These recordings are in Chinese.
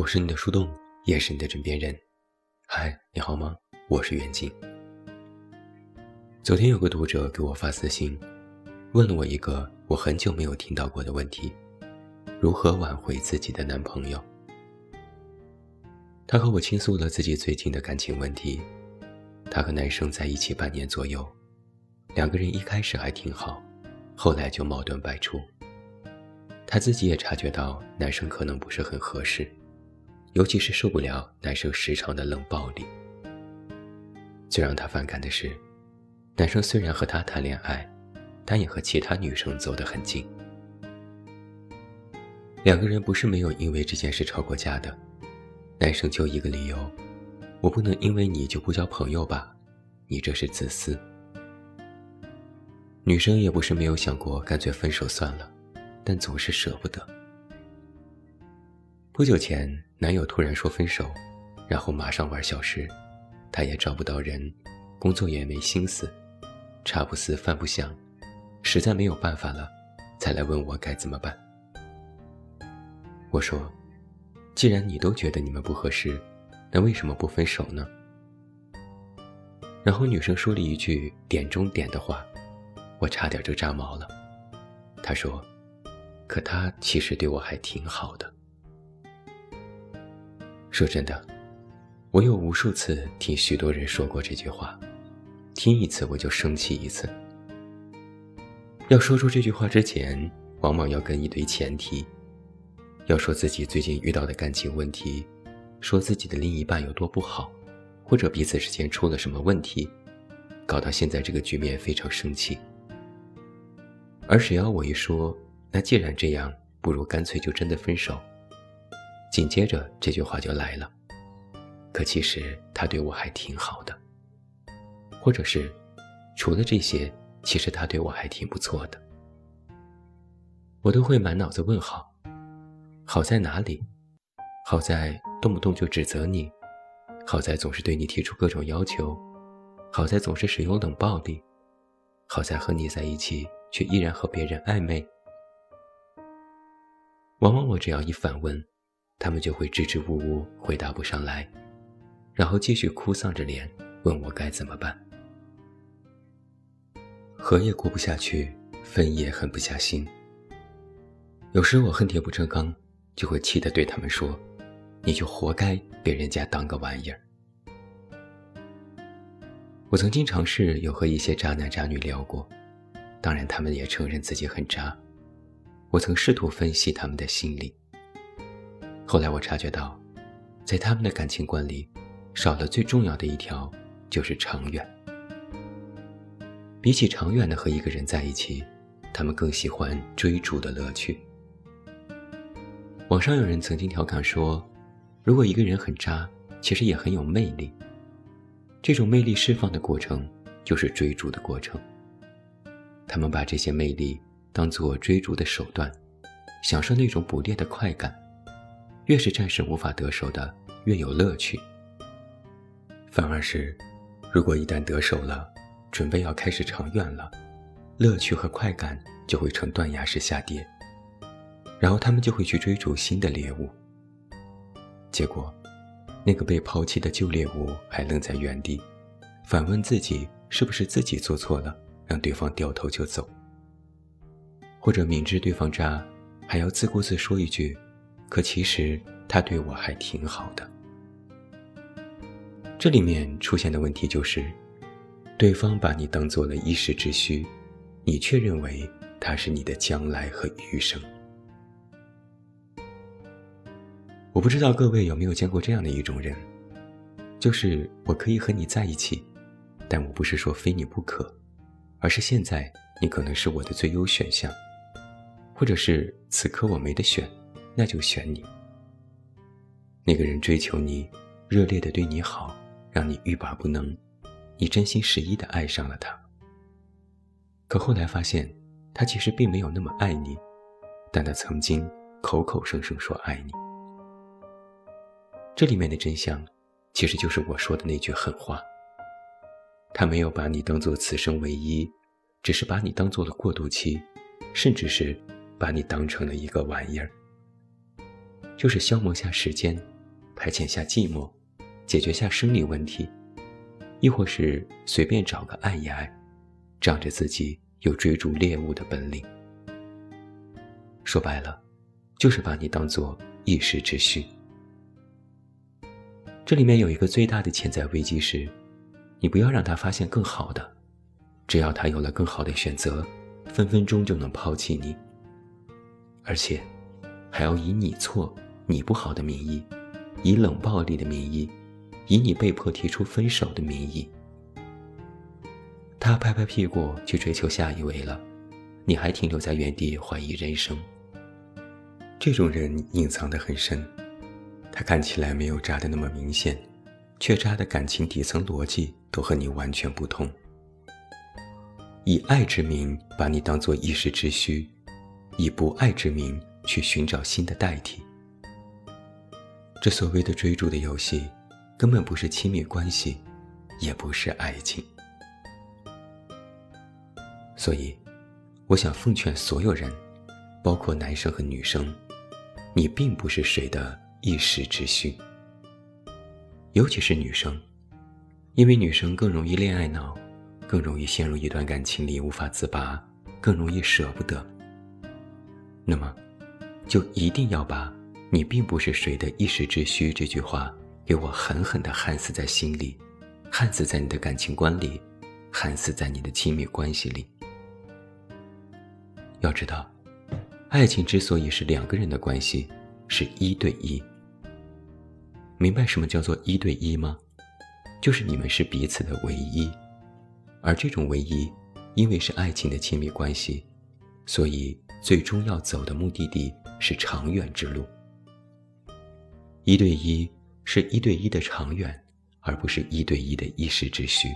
我是你的树洞，也是你的枕边人。嗨，你好吗？我是袁静。昨天有个读者给我发私信，问了我一个我很久没有听到过的问题：如何挽回自己的男朋友？他和我倾诉了自己最近的感情问题。他和男生在一起半年左右，两个人一开始还挺好，后来就矛盾百出。他自己也察觉到男生可能不是很合适。尤其是受不了男生时常的冷暴力。最让他反感的是，男生虽然和他谈恋爱，但也和其他女生走得很近。两个人不是没有因为这件事吵过架的，男生就一个理由：我不能因为你就不交朋友吧？你这是自私。女生也不是没有想过干脆分手算了，但总是舍不得。不久前，男友突然说分手，然后马上玩消失，他也找不到人，工作也没心思，茶不思饭不想，实在没有办法了，才来问我该怎么办。我说：“既然你都觉得你们不合适，那为什么不分手呢？”然后女生说了一句点中点的话，我差点就炸毛了。她说：“可他其实对我还挺好的。”说真的，我有无数次听许多人说过这句话，听一次我就生气一次。要说出这句话之前，往往要跟一堆前提，要说自己最近遇到的感情问题，说自己的另一半有多不好，或者彼此之间出了什么问题，搞到现在这个局面非常生气。而只要我一说，那既然这样，不如干脆就真的分手。紧接着这句话就来了，可其实他对我还挺好的，或者是，除了这些，其实他对我还挺不错的。我都会满脑子问号，好在哪里？好在动不动就指责你，好在总是对你提出各种要求，好在总是使用冷暴力，好在和你在一起却依然和别人暧昧。往往我只要一反问。他们就会支支吾吾，回答不上来，然后继续哭丧着脸问我该怎么办。和也过不下去，分也狠不下心。有时我恨铁不成钢，就会气得对他们说：“你就活该被人家当个玩意儿。”我曾经尝试有和一些渣男渣女聊过，当然他们也承认自己很渣。我曾试图分析他们的心理。后来我察觉到，在他们的感情观里，少了最重要的一条，就是长远。比起长远的和一个人在一起，他们更喜欢追逐的乐趣。网上有人曾经调侃说，如果一个人很渣，其实也很有魅力。这种魅力释放的过程，就是追逐的过程。他们把这些魅力当做追逐的手段，享受那种捕猎的快感。越是暂时无法得手的，越有乐趣。反而是，如果一旦得手了，准备要开始长远了，乐趣和快感就会呈断崖式下跌，然后他们就会去追逐新的猎物。结果，那个被抛弃的旧猎物还愣在原地，反问自己是不是自己做错了，让对方掉头就走，或者明知对方渣，还要自顾自说一句。可其实他对我还挺好的。这里面出现的问题就是，对方把你当做了一时之需，你却认为他是你的将来和余生。我不知道各位有没有见过这样的一种人，就是我可以和你在一起，但我不是说非你不可，而是现在你可能是我的最优选项，或者是此刻我没得选。那就选你。那个人追求你，热烈的对你好，让你欲罢不能，你真心实意的爱上了他。可后来发现，他其实并没有那么爱你，但他曾经口口声声说爱你。这里面的真相，其实就是我说的那句狠话。他没有把你当做此生唯一，只是把你当做了过渡期，甚至是把你当成了一个玩意儿。就是消磨下时间，排遣下寂寞，解决下生理问题，亦或是随便找个爱一爱，仗着自己有追逐猎物的本领。说白了，就是把你当做一时之需。这里面有一个最大的潜在危机是，你不要让他发现更好的，只要他有了更好的选择，分分钟就能抛弃你，而且还要以你错、你不好的名义，以冷暴力的名义，以你被迫提出分手的名义，他拍拍屁股去追求下一位了，你还停留在原地怀疑人生。这种人隐藏得很深，他看起来没有渣的那么明显，却渣的感情底层逻辑都和你完全不同。以爱之名把你当做一时之需，以不爱之名去寻找新的代替。这所谓的追逐的游戏，根本不是亲密关系，也不是爱情。所以，我想奉劝所有人，包括男生和女生。你并不是谁的一时之需，尤其是女生，因为女生更容易恋爱脑，更容易陷入一段感情里无法自拔，更容易舍不得。那么，就一定要把“你并不是谁的一时之需”这句话给我狠狠地焊死在心里，焊死在你的感情观里，焊死在你的亲密关系里。要知道。爱情之所以是两个人的关系，是一对一。明白什么叫做一对一吗？就是你们是彼此的唯一，而这种唯一，因为是爱情的亲密关系，所以最终要走的目的地是长远之路。一对一是一对一的长远，而不是一对一的一时之需。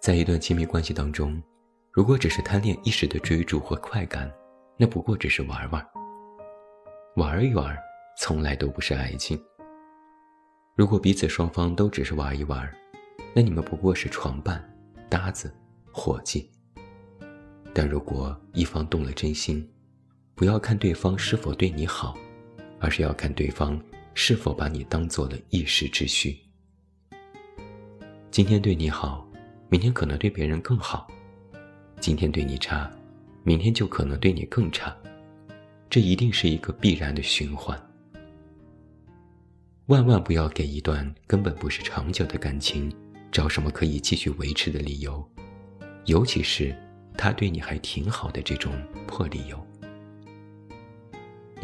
在一段亲密关系当中。如果只是贪恋一时的追逐或快感，那不过只是玩玩。玩一玩，从来都不是爱情。如果彼此双方都只是玩一玩，那你们不过是床伴、搭子、伙计。但如果一方动了真心，不要看对方是否对你好，而是要看对方是否把你当做了一时之需。今天对你好，明天可能对别人更好。今天对你差，明天就可能对你更差，这一定是一个必然的循环。万万不要给一段根本不是长久的感情找什么可以继续维持的理由，尤其是他对你还挺好的这种破理由。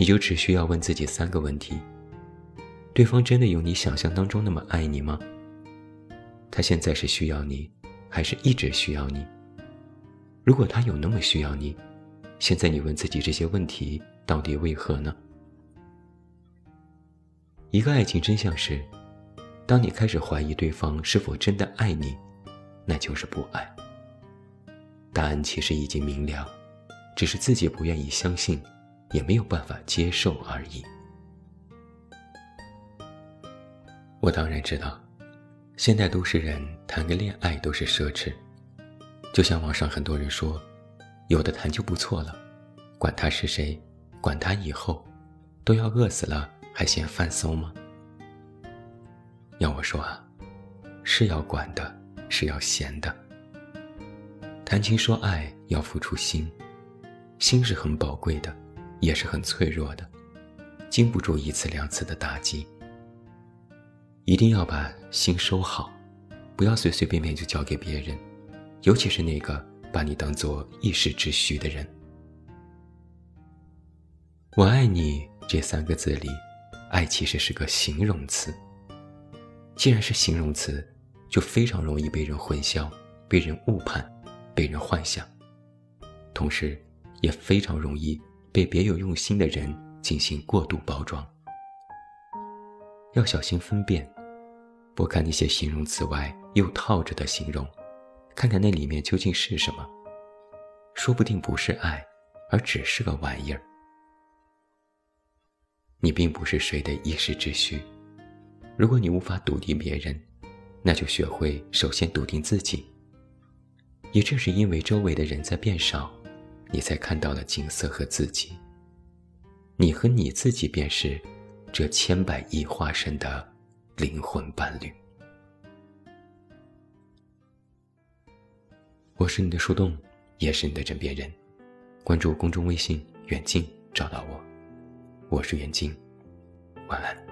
你就只需要问自己三个问题：对方真的有你想象当中那么爱你吗？他现在是需要你，还是一直需要你？如果他有那么需要你，现在你问自己这些问题到底为何呢？一个爱情真相是，当你开始怀疑对方是否真的爱你，那就是不爱。答案其实已经明了，只是自己不愿意相信，也没有办法接受而已。我当然知道，现代都市人谈个恋爱都是奢侈。就像网上很多人说，有的谈就不错了，管他是谁，管他以后，都要饿死了还嫌饭馊吗？要我说啊，是要管的，是要闲的。谈情说爱要付出心，心是很宝贵的，也是很脆弱的，经不住一次两次的打击。一定要把心收好，不要随随便便就交给别人。尤其是那个把你当做一时之需的人，“我爱你”这三个字里，爱其实是个形容词。既然是形容词，就非常容易被人混淆、被人误判、被人幻想，同时也非常容易被别有用心的人进行过度包装。要小心分辨，不看那些形容词外又套着的形容。看看那里面究竟是什么，说不定不是爱，而只是个玩意儿。你并不是谁的一时之需，如果你无法笃定别人，那就学会首先笃定自己。也正是因为周围的人在变少，你才看到了景色和自己。你和你自己便是这千百亿化身的灵魂伴侣。我是你的树洞，也是你的枕边人。关注公众微信“远近”，找到我。我是远近，晚安。